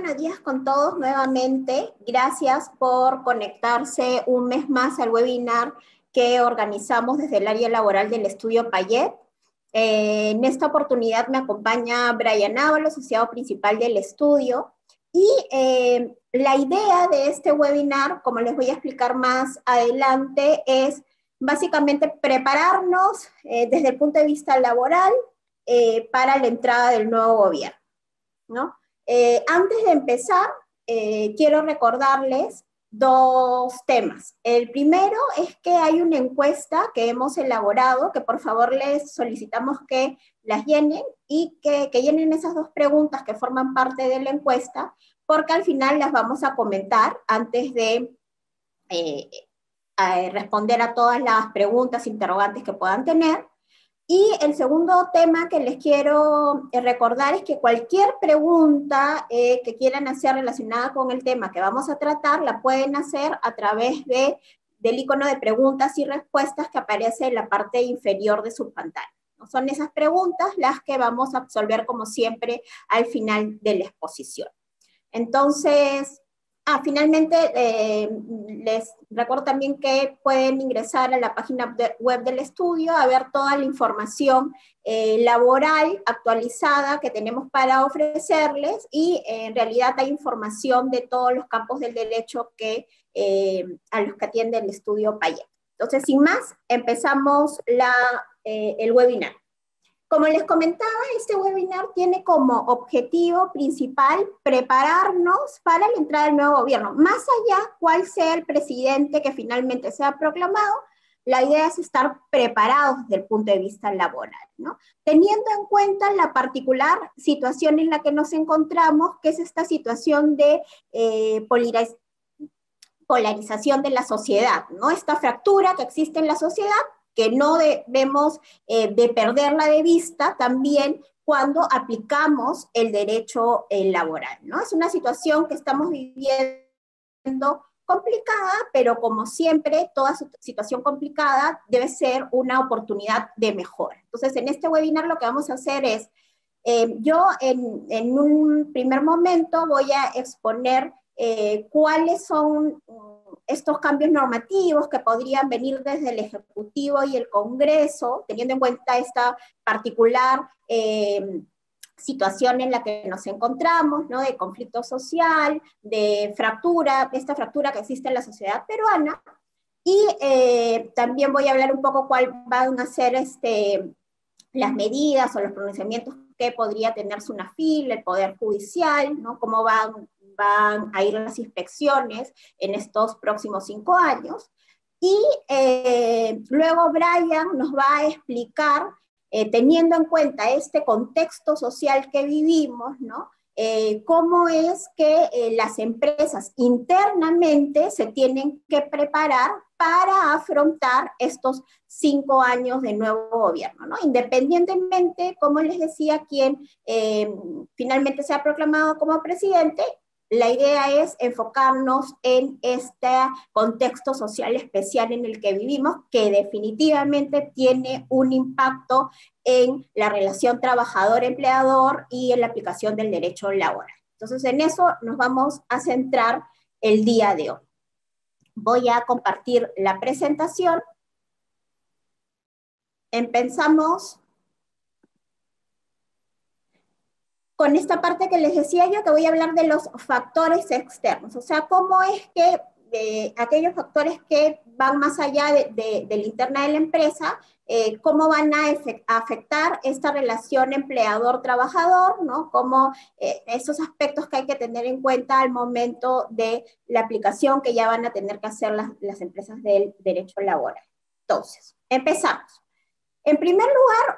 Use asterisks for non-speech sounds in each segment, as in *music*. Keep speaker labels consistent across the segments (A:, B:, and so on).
A: buenos días con todos nuevamente. Gracias por conectarse un mes más al webinar que organizamos desde el área laboral del estudio Payet. Eh, en esta oportunidad me acompaña Brian Ábalo, asociado principal del estudio. Y eh, la idea de este webinar, como les voy a explicar más adelante, es básicamente prepararnos eh, desde el punto de vista laboral para la entrada del nuevo gobierno. ¿no? Eh, antes de empezar, eh, quiero recordarles dos temas. El primero es que hay una encuesta que hemos elaborado, que por favor les solicitamos que las llenen y que, llenen esas dos preguntas que forman parte de la encuesta, porque al final las vamos a comentar antes de eh, responder a todas las preguntas, interrogantes que puedan tener. Y el segundo tema que les quiero eh, recordar es que cualquier pregunta eh, que quieran hacer relacionada con el tema que vamos a tratar, la pueden hacer a través de, del icono de preguntas y respuestas que aparece en la parte inferior de su pantalla. Son esas preguntas las que vamos a absolver como siempre al final de la exposición. Entonces, Ah, finalmente, eh, les recuerdo también que pueden ingresar a la página web del estudio a ver toda la información eh, laboral actualizada que tenemos para ofrecerles y eh, en realidad hay información de todos los campos del derecho que, a los que atiende el estudio Payet. Entonces, sin más, empezamos el webinar. Como les comentaba, este webinar tiene como objetivo principal prepararnos para la entrada del nuevo gobierno. Más allá cuál sea el presidente que finalmente sea proclamado, la idea es estar preparados desde el punto de vista laboral, ¿no? Teniendo en cuenta la particular situación en la que nos encontramos, que es esta situación de eh, polarización de la sociedad, ¿no? Esta fractura que existe en la sociedad que no debemos eh, de perderla de vista también cuando aplicamos el derecho eh, laboral, ¿no? Es una situación que estamos viviendo complicada, pero como siempre, toda situación complicada debe ser una oportunidad de mejora. Entonces, en este webinar lo que vamos a hacer es, eh, yo en, en, un primer momento voy a exponer cuáles son estos cambios normativos que podrían venir desde el Ejecutivo y el Congreso, teniendo en cuenta esta particular eh, situación en la que nos encontramos, ¿no? de conflicto social, de fractura, esta fractura que existe en la sociedad peruana. Y eh, también voy a hablar un poco cuáles van a ser este, las medidas o los pronunciamientos que podría tener SUNAFIL, el Poder Judicial, ¿no? cómo van van a ir las inspecciones en estos próximos cinco años. Y eh, luego Brian nos va a explicar, eh, teniendo en cuenta este contexto social que vivimos, ¿no? Eh, cómo es que las empresas internamente se tienen que preparar para afrontar estos cinco años de nuevo gobierno, ¿no? Independientemente, como les decía, quien finalmente se ha proclamado como presidente, la idea es enfocarnos en este contexto social especial en el que vivimos, que definitivamente tiene un impacto en la relación trabajador-empleador y en la aplicación del derecho laboral. Entonces, en eso nos vamos a centrar el día de hoy. Voy a compartir la presentación. Empezamos con esta parte que les decía yo, que voy a hablar de los factores externos, o sea, cómo es que eh, aquellos factores que van más allá de, la interna de la empresa, eh, cómo van a, afectar esta relación empleador-trabajador, ¿no? Cómo eh, esos aspectos que hay que tener en cuenta al momento de la aplicación que ya van a tener que hacer las, las empresas del derecho laboral. Entonces, empezamos. En primer lugar,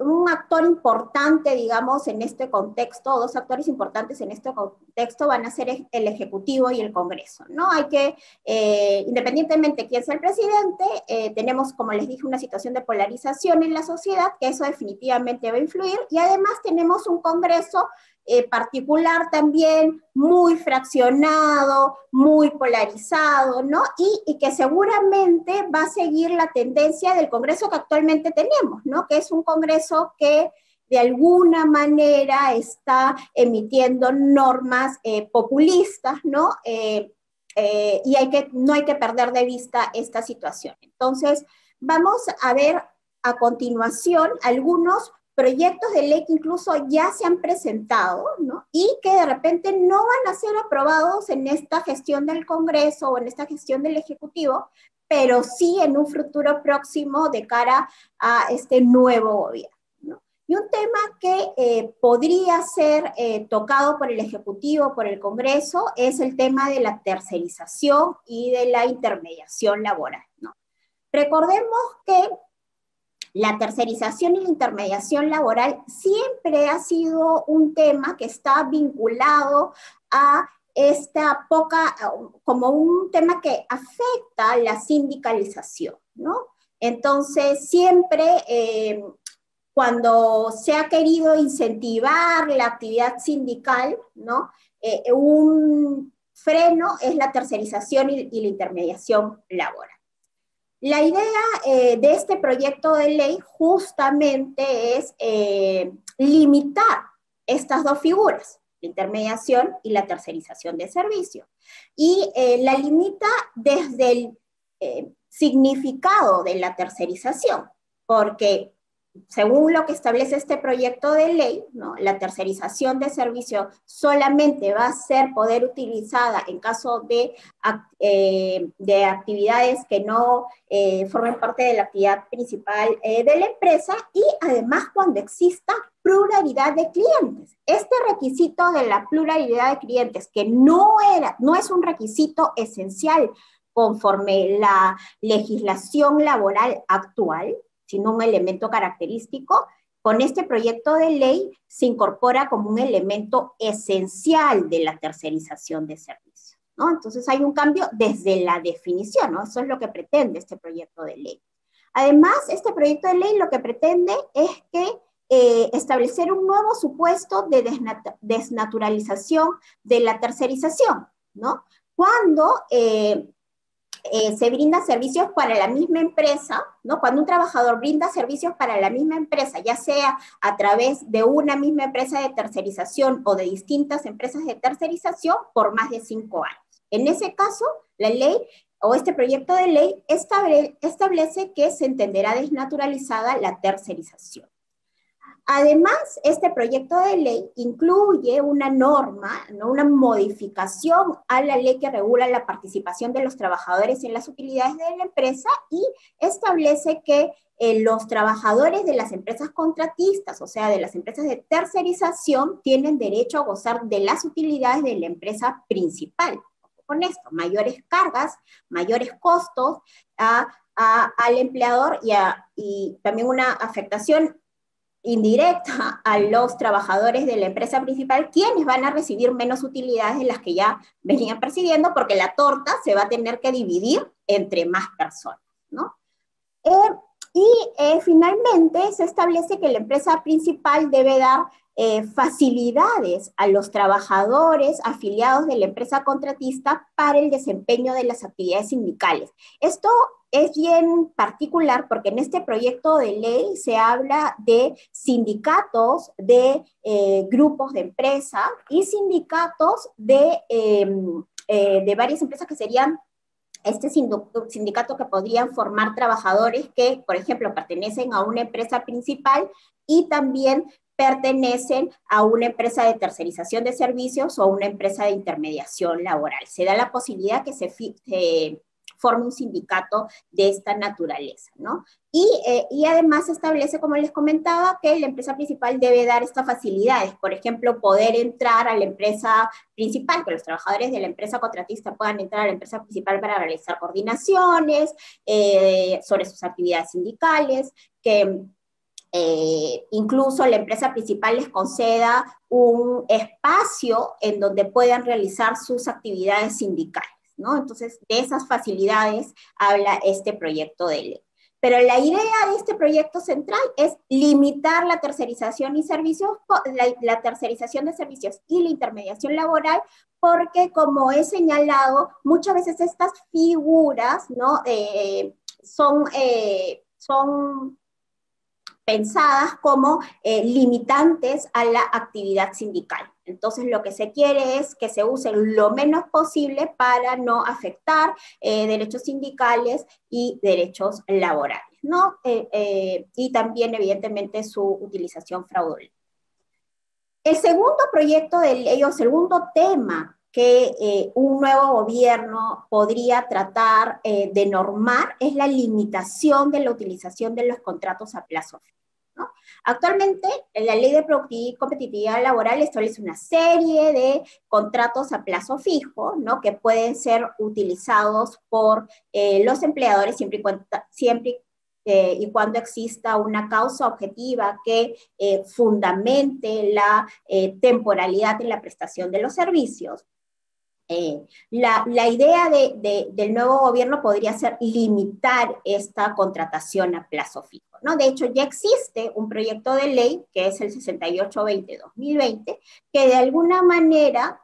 A: un, actor importante, digamos, en este contexto, dos actores importantes en este contexto van a ser el Ejecutivo y el Congreso, ¿no? Hay que, eh, independientemente de quién sea el presidente, eh, tenemos, como les dije, una situación de polarización en la sociedad, que eso definitivamente va a influir, y además tenemos un Congreso eh, particular también, muy fraccionado, muy polarizado, ¿no? Y, que seguramente va a seguir la tendencia del Congreso que actualmente tenemos, ¿no? Que es un Congreso que de alguna manera está emitiendo normas eh, populistas, ¿no? Eh, y hay que, no hay que perder de vista esta situación. Entonces, vamos a ver a continuación algunos proyectos de ley que incluso ya se han presentado, ¿no? Y que de repente no van a ser aprobados en esta gestión del Congreso o en esta gestión del Ejecutivo, pero sí en un futuro próximo de cara a este nuevo gobierno. ¿no? Y un tema que eh, podría ser eh, tocado por el Ejecutivo, por el Congreso, es el tema de la tercerización y de la intermediación laboral. ¿no? Recordemos que la tercerización y la intermediación laboral siempre ha sido un tema que está vinculado a esta poca, como un tema que afecta la sindicalización, ¿no? Entonces, siempre eh, cuando se ha querido incentivar la actividad sindical, ¿no? Eh, un freno es la tercerización y la intermediación laboral. La idea eh, de este proyecto de ley justamente es eh, limitar estas dos figuras, la intermediación y la tercerización de servicios. Y eh, la limita desde el significado de la tercerización, porque según lo que establece este proyecto de ley, la tercerización de servicio solamente va a ser poder utilizada en caso de, eh, de actividades que no eh, formen parte de la actividad principal eh, de la empresa y además cuando exista pluralidad de clientes. Este requisito de la pluralidad de clientes, que no, era, no es un requisito esencial conforme la legislación laboral actual, sino un elemento característico, con este proyecto de ley se incorpora como un elemento esencial de la tercerización de servicios. ¿no? Entonces hay un cambio desde la definición, ¿no? eso es lo que pretende este proyecto de ley. Además, este proyecto de ley lo que pretende es que eh, establecer un nuevo supuesto de desnaturalización de la tercerización, ¿no? Cuando eh, eh, se brinda servicios para la misma empresa, ¿no? Cuando un trabajador brinda servicios para la misma empresa, ya sea a través de una misma empresa de tercerización o de distintas empresas de tercerización por más de cinco años. En ese caso, la ley o este proyecto de ley establece que se entenderá desnaturalizada la tercerización. Además, este proyecto de ley incluye una norma, ¿no? una modificación a la ley que regula la participación de los trabajadores en las utilidades de la empresa y establece que eh, los trabajadores de las empresas contratistas, o sea, de las empresas de tercerización, tienen derecho a gozar de las utilidades de la empresa principal. Con esto, mayores cargas, mayores costos al empleador y también una afectación indirecta a los trabajadores de la empresa principal, quienes van a recibir menos utilidades de las que ya venían percibiendo, porque la torta se va a tener que dividir entre más personas, ¿no? Eh, y eh, finalmente se establece que la empresa principal debe dar eh, facilidades a los trabajadores afiliados de la empresa contratista para el desempeño de las actividades sindicales. Esto es bien particular porque en este proyecto de ley se habla de sindicatos de eh, grupos de empresa y sindicatos de, em, eh, de varias empresas que serían este sindicato que podrían formar trabajadores que, por ejemplo, pertenecen a una empresa principal y también pertenecen a una empresa de tercerización de servicios o a una empresa de intermediación laboral. Se da la posibilidad que se, forme un sindicato de esta naturaleza, ¿no? Y, eh, y, además establece, como les comentaba, que la empresa principal debe dar estas facilidades, por ejemplo, poder entrar a la empresa principal, que los trabajadores de la empresa contratista puedan entrar a la empresa principal para realizar coordinaciones eh, sobre sus actividades sindicales, que eh, incluso la empresa principal les conceda un espacio en donde puedan realizar sus actividades sindicales. Entonces, de esas facilidades habla este proyecto de ley. Pero la idea de este proyecto central es limitar la tercerización y servicios, la, tercerización de servicios y la intermediación laboral, porque como he señalado, muchas veces estas figuras, ¿no? Eh, son, eh, son pensadas como eh, limitantes a la actividad sindical. Entonces, lo que se quiere es que se usen lo menos posible para no afectar eh, derechos sindicales y derechos laborales, ¿no? Eh, y también, evidentemente, su utilización fraudulenta. El segundo proyecto de ley o segundo tema que un nuevo gobierno podría tratar de normar es la limitación de la utilización de los contratos a plazo. Actualmente, la ley de productividad y competitividad laboral establece una serie de contratos a plazo fijo, ¿no? Que pueden ser utilizados por eh, los empleadores siempre y cuando, siempre, eh, cuando exista una causa objetiva que eh, fundamente la temporalidad en la prestación de los servicios. La, la, idea de, del nuevo gobierno podría ser limitar esta contratación a plazo fijo. ¿no? De hecho, ya existe un proyecto de ley, que es el 6820-2020, que de alguna manera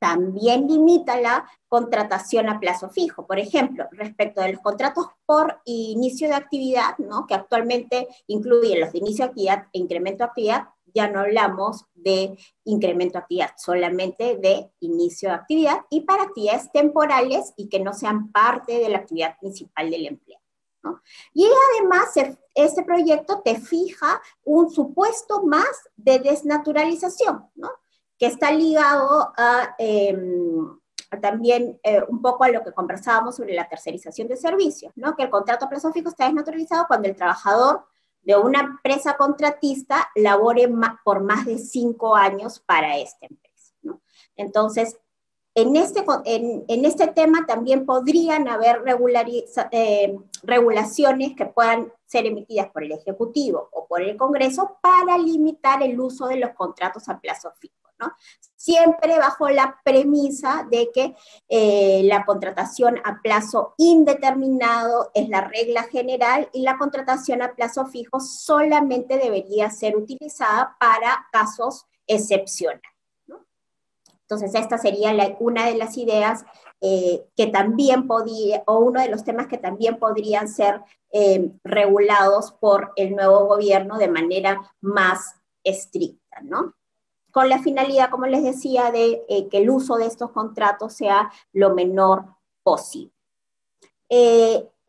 A: también limita la contratación a plazo fijo. Por ejemplo, respecto de los contratos por inicio de actividad, ¿no? que actualmente incluyen los de inicio de actividad e incremento de actividad, ya no hablamos de incremento de actividad, solamente de inicio de actividad y para actividades temporales y que no sean parte de la actividad principal del empleo. Y además, este proyecto te fija un supuesto más de desnaturalización, ¿no? que está ligado a, em, también eh, un poco a lo que conversábamos sobre la tercerización de servicios, ¿no? que el contrato a plazo fijo está desnaturalizado cuando el trabajador de una empresa contratista labore por más de cinco años para esta empresa. ¿no? Entonces, en este, en, este tema también podrían haber eh, regulaciones que puedan ser emitidas por el Ejecutivo o por el Congreso para limitar el uso de los contratos a plazo fijo. Siempre bajo la premisa de que eh, la contratación a plazo indeterminado es la regla general y la contratación a plazo fijo solamente debería ser utilizada para casos excepcionales. Entonces, esta sería una de las ideas eh, que también podía, o uno de los temas que también podrían ser eh, regulados por el nuevo gobierno de manera más estricta, ¿no? Con la finalidad, como les decía, de eh, que el uso de estos contratos sea lo menor posible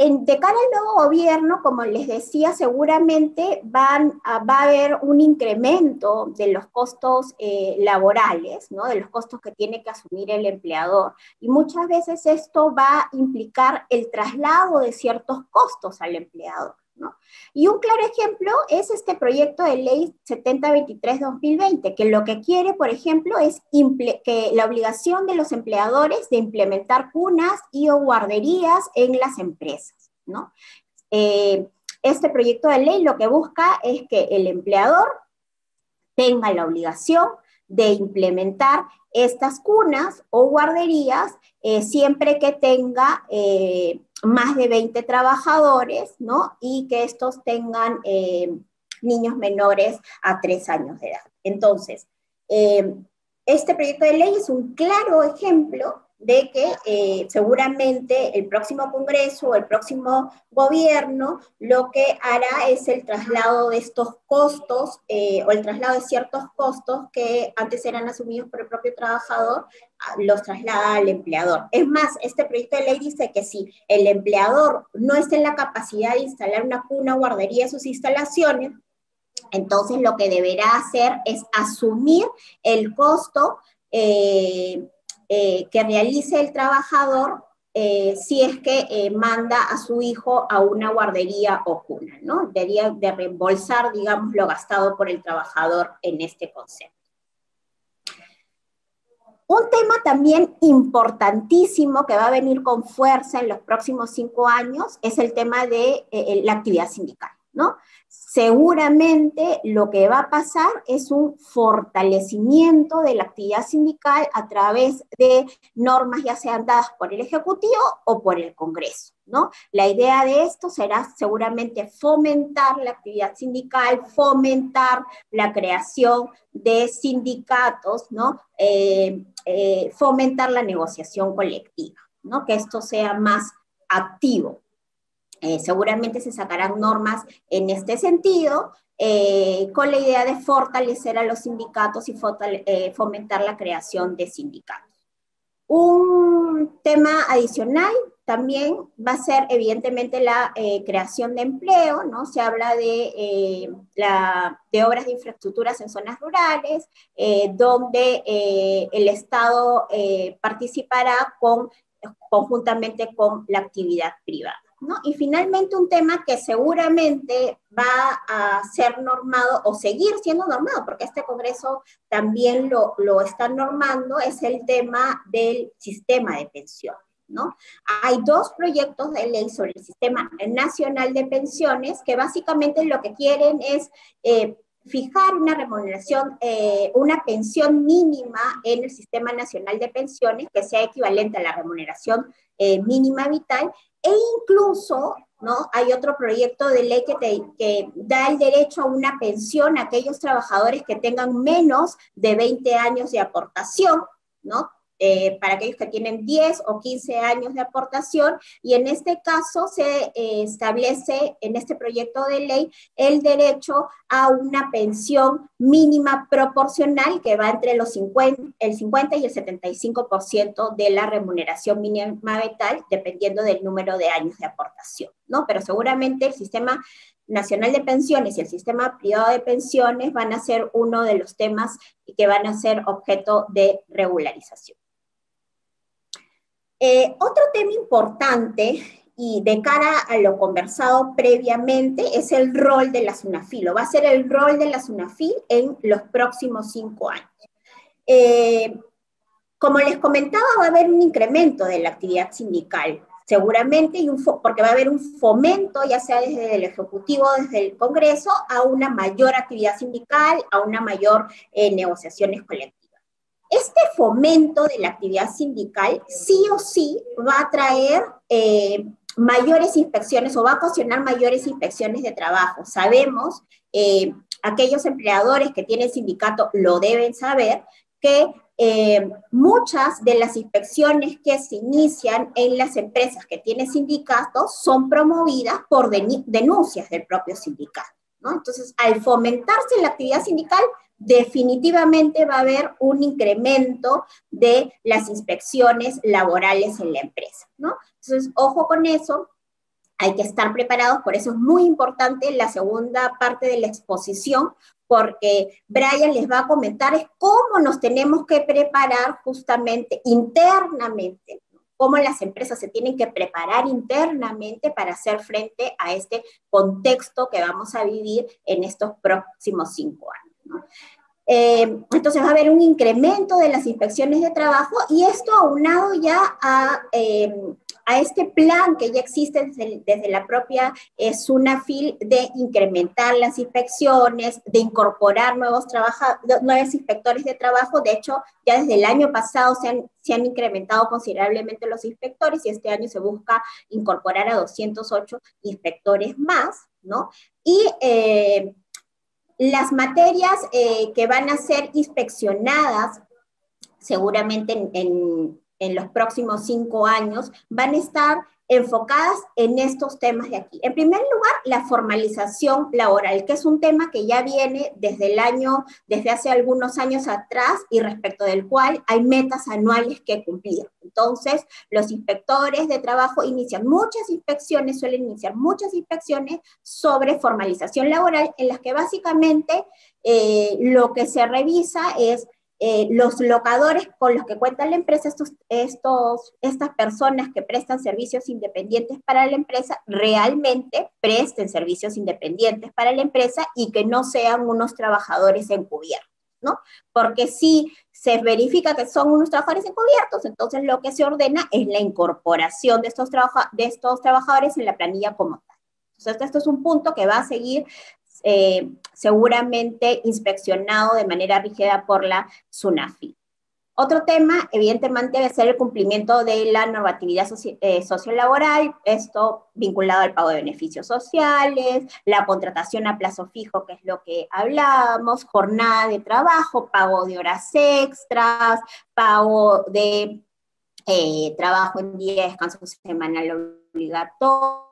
A: de cara al nuevo gobierno, como les decía, seguramente van va a haber un incremento de los costos eh, laborales, ¿no? de los costos que tiene que asumir el empleador. Y muchas veces esto va a implicar el traslado de ciertos costos al empleador. Y un claro ejemplo es este proyecto de ley 7023-2020, que lo que quiere, por ejemplo, es que la obligación de los empleadores de implementar cunas y guarderías en las empresas. ¿no? Eh, este proyecto de ley lo que busca es que el empleador tenga la obligación de implementar estas cunas o guarderías eh, siempre que tenga eh, más de 20 trabajadores, ¿no? Y que estos tengan eh, niños menores a 3 años de edad. Entonces, este proyecto de ley es un claro ejemplo de que eh, seguramente el próximo Congreso o el próximo gobierno lo que hará es el traslado de estos costos eh, o el traslado de ciertos costos que antes eran asumidos por el propio trabajador, los traslada al empleador. Es más, este proyecto de ley dice que si el empleador no está en la capacidad de instalar una cuna guardería en sus instalaciones, entonces lo que deberá hacer es asumir el costo. Eh, eh, que realice el trabajador eh, si es que eh, manda a su hijo a una guardería o cuna, ¿no? Debería de reembolsar, digamos, lo gastado por el trabajador en este concepto. Un tema también importantísimo que va a venir con fuerza en los próximos cinco años es el tema de la actividad sindical, ¿no? Seguramente lo que va a pasar es un fortalecimiento de la actividad sindical a través de normas ya sean dadas por el Ejecutivo o por el Congreso. ¿no? La idea de esto será seguramente fomentar la actividad sindical, fomentar la creación de sindicatos, ¿no? Eh, eh, fomentar la negociación colectiva, ¿no? que esto sea más activo. Eh, seguramente se sacarán normas en este sentido, eh, con la idea de fortalecer a los sindicatos y eh, fomentar la creación de sindicatos. Un tema adicional también va a ser evidentemente la creación de empleo, ¿no? Se habla de, obras de infraestructuras en zonas rurales, donde el Estado participará con, conjuntamente con la actividad privada. Y finalmente un tema que seguramente va a ser normado o seguir siendo normado, porque este Congreso también lo, lo está normando, es el tema del sistema de pensiones. ¿No? Hay dos proyectos de ley sobre el Sistema Nacional de Pensiones que básicamente lo que quieren es eh, fijar una remuneración, eh, una pensión mínima en el Sistema Nacional de Pensiones que sea equivalente a la remuneración eh, mínima vital e incluso, ¿no? Hay otro proyecto de ley que, que da el derecho a una pensión a aquellos trabajadores que tengan menos de 20 años de aportación, ¿no? Eh, para aquellos que tienen 10 o 15 años de aportación y en este caso se eh, establece en este proyecto de ley el derecho a una pensión mínima proporcional que va entre los 50, el 50 y el 75% de la remuneración mínima vital dependiendo del número de años de aportación, ¿no? Pero seguramente el sistema nacional de pensiones y el sistema privado de pensiones van a ser uno de los temas que van a ser objeto de regularización. Eh, otro tema importante y de cara a lo conversado previamente es el rol de la SUNAFIL, o va a ser el rol de la SUNAFIL en los próximos cinco años. Eh, como les comentaba, va a haber un incremento de la actividad sindical, seguramente, y porque va a haber un fomento, ya sea desde el Ejecutivo, desde el Congreso, a una mayor actividad sindical, a una mayor eh, negociaciones colectivas. Este fomento de la actividad sindical sí o sí va a traer eh, mayores inspecciones o va a ocasionar mayores inspecciones de trabajo. Sabemos, eh, aquellos empleadores que tienen sindicato lo deben saber, que eh, muchas de las inspecciones que se inician en las empresas que tienen sindicatos son promovidas por denuncias del propio sindicato. Entonces, al fomentarse la actividad sindical, definitivamente va a haber un incremento de las inspecciones laborales en la empresa, ¿no? Entonces, ojo con eso, hay que estar preparados, por eso es muy importante la segunda parte de la exposición, porque Brian les va a comentar cómo nos tenemos que preparar justamente internamente, cómo las empresas se tienen que preparar internamente para hacer frente a este contexto que vamos a vivir en estos próximos cinco años. Eh, entonces va a haber un incremento de las inspecciones de trabajo y esto aunado ya a, eh, a este plan que ya existe desde, la propia eh, SUNAFIL de incrementar las inspecciones, de incorporar nuevos, nuevos inspectores de trabajo. De hecho, ya desde el año pasado se han, se han incrementado considerablemente los inspectores y este año se busca incorporar a 208 inspectores más, ¿no? Y las materias eh, que van a ser inspeccionadas seguramente en, en los próximos cinco años van a estar enfocadas en estos temas de aquí. En primer lugar, la formalización laboral, que es un tema que ya viene desde el año, desde hace algunos años atrás y respecto del cual hay metas anuales que cumplir. Entonces, los inspectores de trabajo inician muchas inspecciones, suelen iniciar muchas inspecciones sobre formalización laboral, en las que básicamente eh, lo que se revisa es eh, los locadores con los que cuenta la empresa, estos, estos, estas personas que prestan servicios independientes para la empresa, realmente presten servicios independientes para la empresa y que no sean unos trabajadores encubiertos, ¿no? Porque si se verifica que son unos trabajadores encubiertos, entonces lo que se ordena es la incorporación de estos, de estos trabajadores en la planilla como tal. Entonces, esto es un punto que va a seguir eh, seguramente inspeccionado de manera rígida por la SUNAFI. Otro tema, evidentemente, debe ser el cumplimiento de la normatividad eh, sociolaboral, esto vinculado al pago de beneficios sociales, la contratación a plazo fijo, que es lo que hablábamos, jornada de trabajo, pago de horas extras, pago de eh, trabajo en día de descanso semanal obligatorio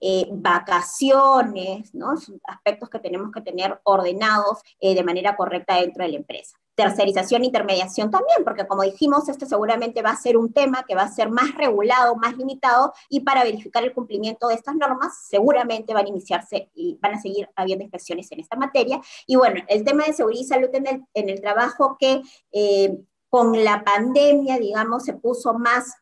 A: eh, vacaciones, ¿no? Son aspectos que tenemos que tener ordenados eh, de manera correcta dentro de la empresa. Tercerización intermediación también, porque como dijimos, este seguramente va a ser un tema que va a ser más regulado, más limitado, y para verificar el cumplimiento de estas normas, seguramente van a iniciarse y van a seguir habiendo inspecciones en esta materia. Y bueno, el tema de seguridad y salud en el, en el trabajo que eh, con la pandemia, digamos, se puso más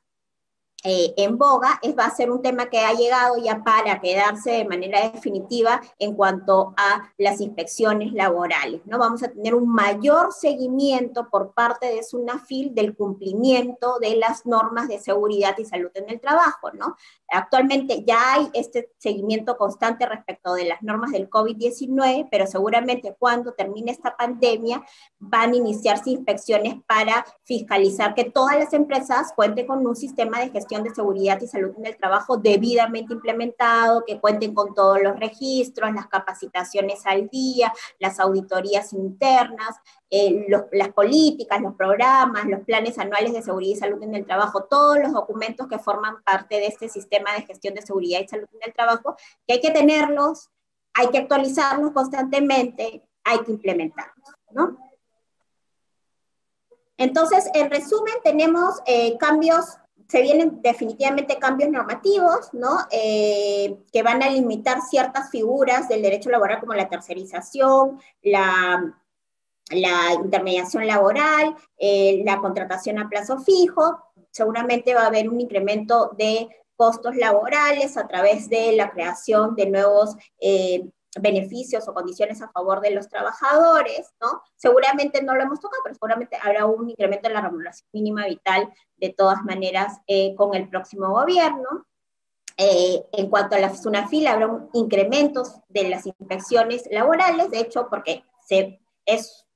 A: eh, en boga, es, va a ser un tema que ha llegado ya para quedarse de manera definitiva en cuanto a las inspecciones laborales. ¿no? Vamos a tener un mayor seguimiento por parte de SUNAFIL del cumplimiento de las normas de seguridad y salud en el trabajo. ¿no? Actualmente ya hay este seguimiento constante respecto de las normas del COVID-19, pero seguramente cuando termine esta pandemia van a iniciarse inspecciones para fiscalizar que todas las empresas cuenten con un sistema de gestión de seguridad y salud en el trabajo debidamente implementado, que cuenten con todos los registros, las capacitaciones al día, las auditorías internas, eh, las políticas, los programas, los planes anuales de seguridad y salud en el trabajo, todos los documentos que forman parte de este sistema de gestión de seguridad y salud en el trabajo, que hay que tenerlos, hay que actualizarlos constantemente, hay que implementarlos, ¿no? Entonces, en resumen, tenemos eh, cambios se vienen definitivamente cambios normativos, ¿no? Eh, que van a limitar ciertas figuras del derecho laboral como la tercerización, la, intermediación laboral, eh, la contratación a plazo fijo. Seguramente va a haber un incremento de costos laborales a través de la creación de nuevos eh, beneficios o condiciones a favor de los trabajadores, ¿no? Seguramente no lo hemos tocado, pero seguramente habrá un incremento en la remuneración mínima vital de todas maneras eh, con el próximo gobierno. Eh, en cuanto a la SUNAFIL, habrá un incremento de las inspecciones laborales, de hecho, porque es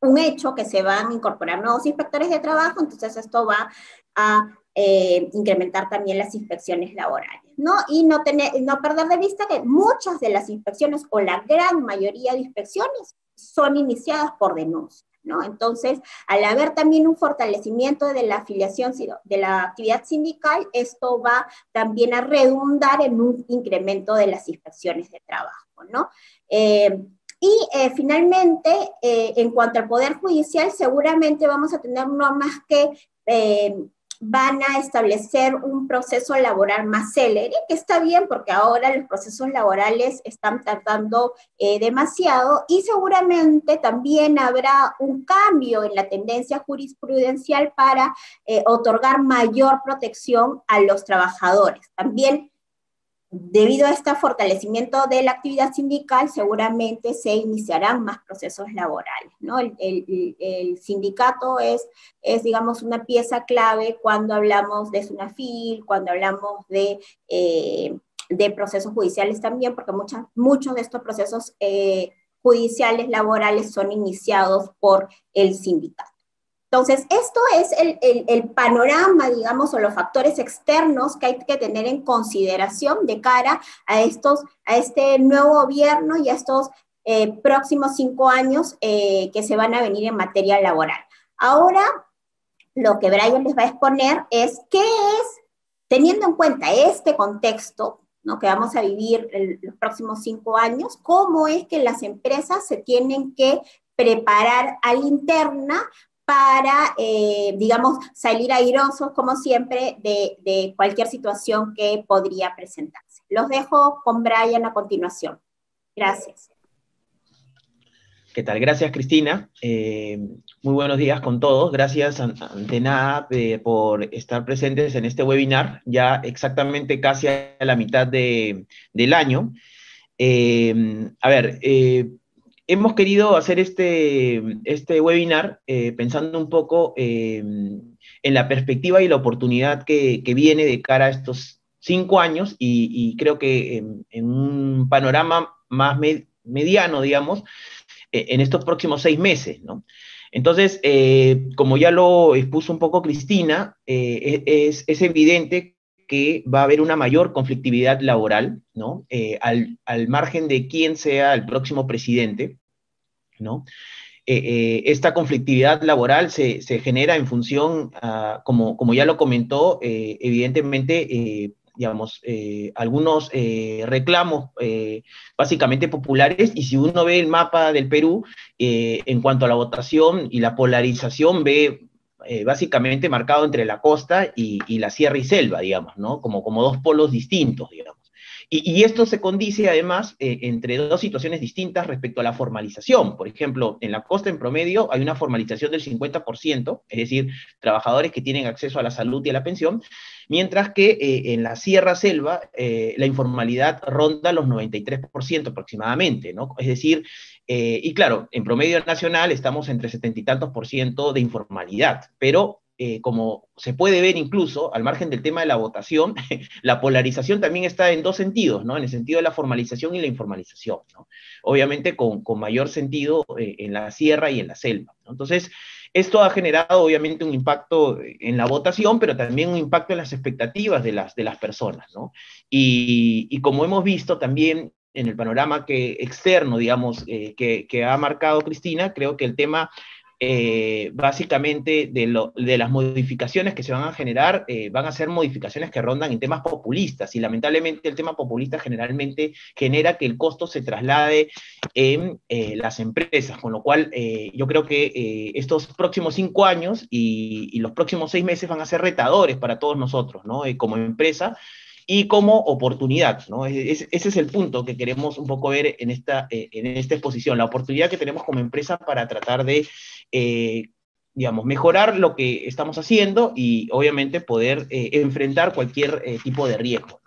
A: un hecho que se van a incorporar nuevos inspectores de trabajo, entonces esto va a eh, incrementar también las inspecciones laborales, ¿no? Y no, tener, no perder de vista que muchas de las inspecciones o la gran mayoría de inspecciones son iniciadas por denuncia. ¿No? Entonces, al haber también un fortalecimiento de la afiliación, de la actividad sindical, esto va también a redundar en un incremento de las inspecciones de trabajo, ¿no? Eh, y eh, finalmente, en cuanto al Poder Judicial, seguramente vamos a tener normas que van a establecer un proceso laboral más célere, que está bien porque ahora los procesos laborales están tardando eh, demasiado y seguramente también habrá un cambio en la tendencia jurisprudencial para eh, otorgar mayor protección a los trabajadores. También debido a este fortalecimiento de la actividad sindical, seguramente se iniciarán más procesos laborales. El, sindicato es, digamos, una pieza clave cuando hablamos de SUNAFIL, cuando hablamos de, eh, procesos judiciales también, porque muchas, muchos de estos procesos eh, judiciales laborales son iniciados por el sindicato. Entonces, esto es el, panorama, digamos, o los factores externos que hay que tener en consideración de cara a, estos, a este nuevo gobierno y a estos eh, próximos cinco años eh, que se van a venir en materia laboral. Ahora, lo que Brian les va a exponer es qué es, teniendo en cuenta este contexto, ¿no? que vamos a vivir los próximos cinco años, cómo es que las empresas se tienen que preparar a la interna para, eh, digamos, salir airosos, como siempre, de, cualquier situación que podría presentarse. Los dejo con Brian a continuación. Gracias.
B: ¿Qué tal? Gracias, Cristina. Eh, muy buenos días con todos. Gracias, ante nada, eh, por estar presentes en este webinar, ya exactamente casi a la mitad del año. a ver, hemos querido hacer este, este webinar eh, pensando un poco em, en la perspectiva y la oportunidad que, viene de cara a estos cinco años y, creo que en, un panorama más mediano, digamos, e, en estos próximos seis meses, ¿no? Entonces, eh, como ya lo expuso un poco Cristina, eh, e, es, es, evidente que va a haber una mayor conflictividad laboral, ¿no? al, al, margen de quién sea el próximo presidente, Eh, eh, esta conflictividad laboral se, genera en función, como, como, ya lo comentó, eh, evidentemente digamos, algunos reclamos básicamente populares, y si uno ve el mapa del Perú, en cuanto a la votación y la polarización, ve básicamente marcado entre la costa y, y, la sierra y selva, digamos, ¿no? Como, como dos polos distintos, digamos. Y, esto se condice además eh, entre dos situaciones distintas respecto a la formalización. Por ejemplo, en la costa en promedio hay una formalización del 50%, es decir, trabajadores que tienen acceso a la salud y a la pensión, mientras que eh, en la Sierra Selva eh, la informalidad ronda los 93% aproximadamente, ¿no? Es decir, y claro, en promedio nacional estamos entre setenta y tantos por ciento de informalidad, pero eh, como se puede ver incluso, al margen del tema de la votación, *laughs* la polarización también está en dos sentidos, ¿no? En el sentido de la formalización y la informalización. Obviamente con, mayor sentido eh, en la sierra y en la selva, Entonces, esto ha generado obviamente un impacto en la votación, pero también un impacto en las expectativas de las, de las personas, ¿no? Y, como hemos visto también en el panorama que, externo, digamos, eh, que, que ha marcado Cristina, creo que el tema eh, básicamente de, las modificaciones que se van a generar, eh, van a ser modificaciones que rondan en temas populistas y lamentablemente el tema populista generalmente genera que el costo se traslade en eh, las empresas, con lo cual yo creo que estos próximos cinco años y, los próximos seis meses van a ser retadores para todos nosotros, ¿no? como empresa y como oportunidad, ¿no? ese es el punto que queremos un poco ver en esta, en esta exposición, la oportunidad que tenemos como empresa para tratar de eh, digamos, mejorar lo que estamos haciendo y obviamente poder eh, enfrentar cualquier eh, tipo de riesgo.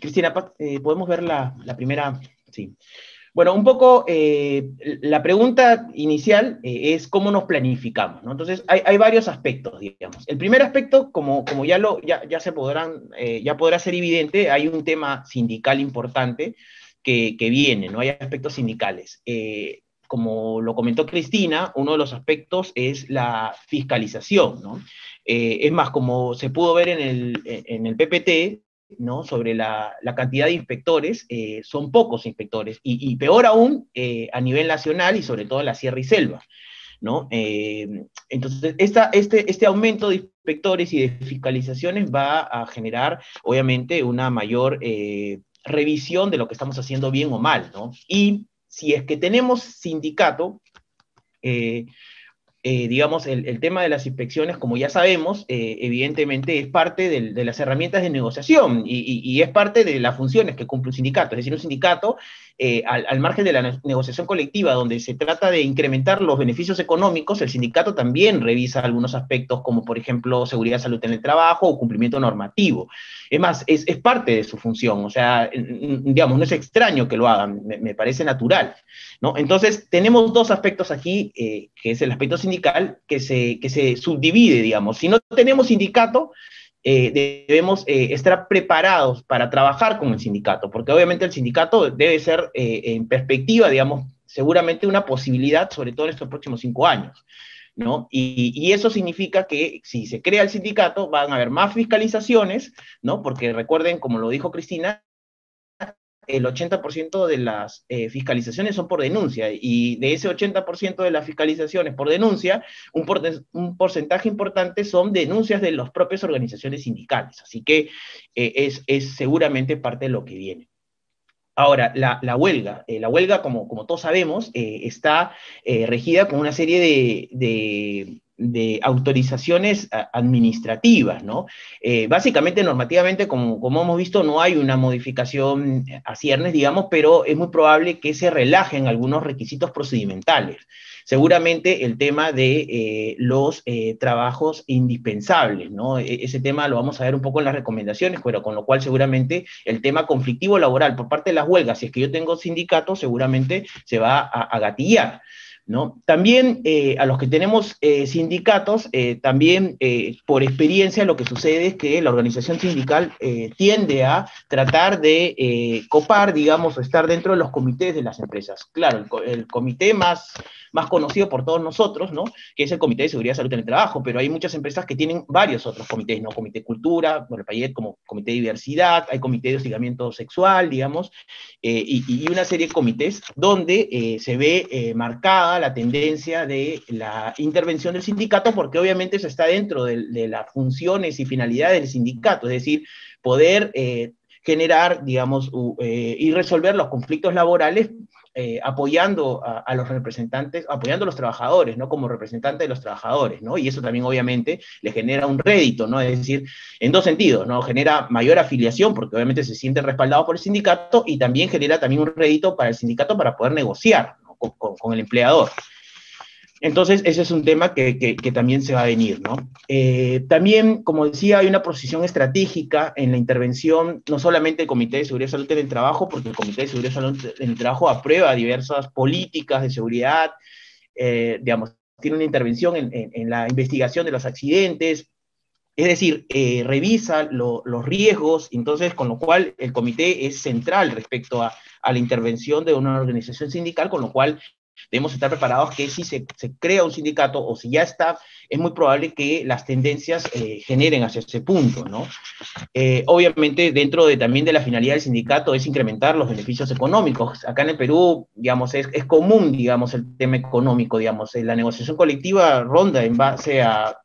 B: Cristina, ¿podemos ver la, primera? Sí. Bueno, un poco la pregunta inicial es cómo nos planificamos, Entonces, hay, varios aspectos, digamos. El primer aspecto, como, ya, lo, ya, se ya podrá ser evidente, hay un tema sindical importante que, viene, ¿no? Hay aspectos sindicales como lo comentó Cristina, uno de los aspectos es la fiscalización, ¿no? Eh, es más, como se pudo ver en el, en el PPT, sobre la, cantidad de inspectores, eh, son pocos inspectores, y, peor aún eh, a nivel nacional y sobre todo en la sierra y selva. ¿no? entonces, este, este aumento de inspectores y de fiscalizaciones va a generar, obviamente, una mayor revisión de lo que estamos haciendo bien o mal. Y si es que tenemos sindicato, eh, digamos, el, tema de las inspecciones, como ya sabemos, eh, evidentemente es parte de las herramientas de negociación y, y, es parte de las funciones que cumple un sindicato. Es decir, un sindicato eh, al, margen de la negociación colectiva, donde se trata de incrementar los beneficios económicos, el sindicato también revisa algunos aspectos como, por ejemplo, seguridad, salud en el trabajo o cumplimiento normativo. Es más, es, parte de su función, o sea, digamos, no es extraño que lo hagan, me, parece natural. ¿no? Entonces, tenemos dos aspectos aquí, eh, que es el aspecto sindical, que se, que se subdivide, digamos. Si no tenemos sindicato, eh, debemos eh, estar preparados para trabajar con el sindicato, porque obviamente el sindicato debe ser, eh, en perspectiva, digamos, seguramente una posibilidad, sobre todo en estos próximos cinco años. ¿No? Y, y, eso significa que si se crea el sindicato van a haber más fiscalizaciones, ¿no? Porque recuerden, como lo dijo Cristina, el 80% de las eh, fiscalizaciones son por denuncia y de ese 80% de las fiscalizaciones por denuncia, un, porcentaje importante son denuncias de las propias organizaciones sindicales. Así que eh, es, seguramente parte de lo que viene. Ahora, la, huelga. Eh, la huelga, como, todos sabemos, está regida con una serie de autorizaciones administrativas, ¿no? Eh, básicamente, normativamente, como, como, hemos visto, no hay una modificación a ciernes, digamos, pero es muy probable que se relajen algunos requisitos procedimentales. Seguramente el tema de eh, los eh, trabajos indispensables, ¿no? E, ese tema lo vamos a ver un poco en las recomendaciones, pero con lo cual seguramente el tema conflictivo laboral por parte de las huelgas, si es que yo tengo sindicato, seguramente se va a, a gatillar. ¿No? También eh, a los que tenemos eh, sindicatos, eh, también por experiencia lo que sucede es que la organización sindical tiende a tratar de copar, digamos, o estar dentro de los comités de las empresas. Claro, el, comité más, más conocido por todos nosotros, ¿no? que es el Comité de Seguridad Salud en el Trabajo, pero hay muchas empresas que tienen varios otros comités, ¿no? Comité de Cultura, bueno, el como Comité de Diversidad, hay Comité de Hostigamiento Sexual, digamos, y, una serie de comités donde se ve marcada la tendencia de la intervención del sindicato, porque obviamente eso está dentro de, las funciones y finalidades del sindicato, es decir, poder eh, generar, digamos, eh, y resolver los conflictos laborales eh, apoyando a, los representantes, apoyando a los trabajadores, ¿no? Como representante de los trabajadores, ¿no? Y eso también obviamente le genera un rédito, ¿no? Es decir, en dos sentidos, ¿no? Genera mayor afiliación porque obviamente se sienten respaldados por el sindicato y también genera también un rédito para el sindicato para poder negociar con el empleador. Entonces, ese es un tema que, también se va a venir, ¿no? Eh, también, como decía, hay una posición estratégica en la intervención, no solamente del Comité de Seguridad y Salud en el Trabajo, porque el Comité de Seguridad y Salud en el Trabajo aprueba diversas políticas de seguridad, eh, digamos, tiene una intervención en, la investigación de los accidentes, es decir, eh, revisa los riesgos, entonces, con lo cual el comité es central respecto a, a, la intervención de una organización sindical, con lo cual Debemos estar preparados que si se, crea un sindicato o si ya está, es muy probable que las tendencias eh, generen hacia ese punto, ¿no? Eh, obviamente, dentro de, también de la finalidad del sindicato es incrementar los beneficios económicos. Acá en el Perú, digamos, es, común, digamos, el tema económico, digamos, la negociación colectiva ronda en base a,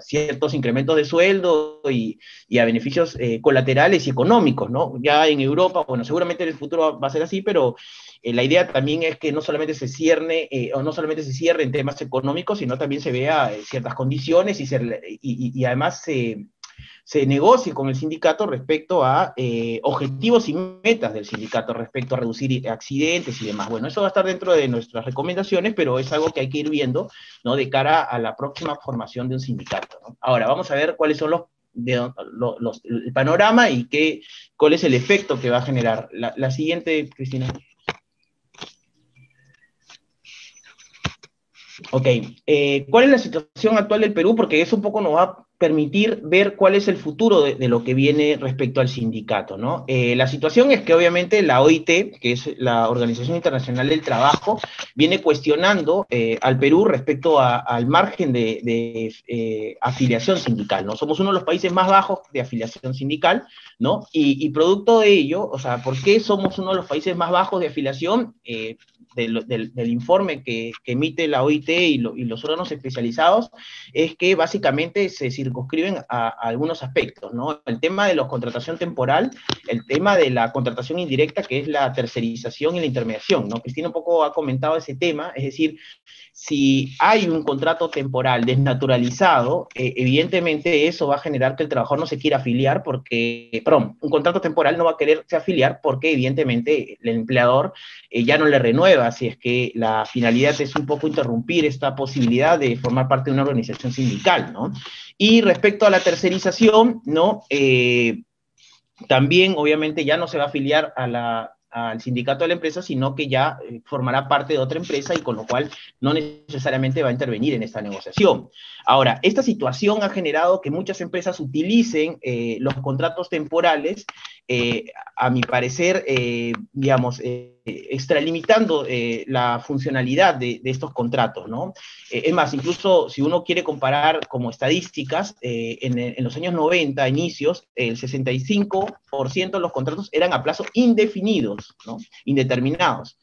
B: ciertos incrementos de sueldo y, a beneficios eh, colaterales y económicos, ¿no? Ya en Europa, bueno, seguramente en el futuro va a ser así, pero eh, la idea también es que no solamente se cierne, eh, o no solamente se cierre en temas económicos, sino también se vea eh, ciertas condiciones y, y, además se, se, negocie con el sindicato respecto a objetivos y metas del sindicato respecto a reducir accidentes y demás. Bueno, eso va a estar dentro de nuestras recomendaciones, pero es algo que hay que ir viendo, ¿no? De cara a la próxima formación de un sindicato. Ahora, vamos a ver cuáles son los el panorama y qué, cuál es el efecto que va a generar. La siguiente, Cristina. Ok, eh, ¿cuál es la situación actual del Perú? Porque eso un poco nos va a permitir ver cuál es el futuro de, lo que viene respecto al sindicato, ¿no? Eh, la situación es que obviamente la OIT, que es la Organización Internacional del Trabajo, viene cuestionando eh, al Perú respecto al margen de, afiliación sindical, ¿no? Somos uno de los países más bajos de afiliación sindical, ¿no? Y, y, producto de ello, o sea, ¿por qué somos uno de los países más bajos de afiliación? Del, informe que, emite la OIT y, los órganos especializados es que básicamente se circunscriben a, algunos aspectos, ¿no? El tema de la contratación temporal, el tema de la contratación indirecta, que es la tercerización y la intermediación, ¿no? Cristina un poco ha comentado ese tema, es decir, si hay un contrato temporal desnaturalizado, eh, evidentemente eso va a generar que el trabajador no se quiera afiliar porque, perdón, un contrato temporal no va a quererse afiliar porque evidentemente el empleador eh, ya no le renueva, si es que la finalidad es un poco interrumpir esta posibilidad de formar parte de una organización sindical, ¿no? Y respecto a la tercerización, ¿no? Eh, también, obviamente, ya no se va a afiliar al sindicato de la empresa, sino que ya eh, formará parte de otra empresa y con lo cual no necesariamente va a intervenir en esta negociación. Ahora, esta situación ha generado que muchas empresas utilicen eh, los contratos temporales, eh, a mi parecer, digamos, extralimitando la funcionalidad de, estos contratos, ¿no? es más, incluso si uno quiere comparar como estadísticas, en, en, los años 90, inicios, el 65% de los contratos eran a plazo indefinido indeterminados.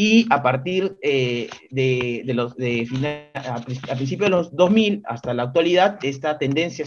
B: Y a partir eh, de, los, de a, principios de los 2000 hasta la actualidad, esta tendencia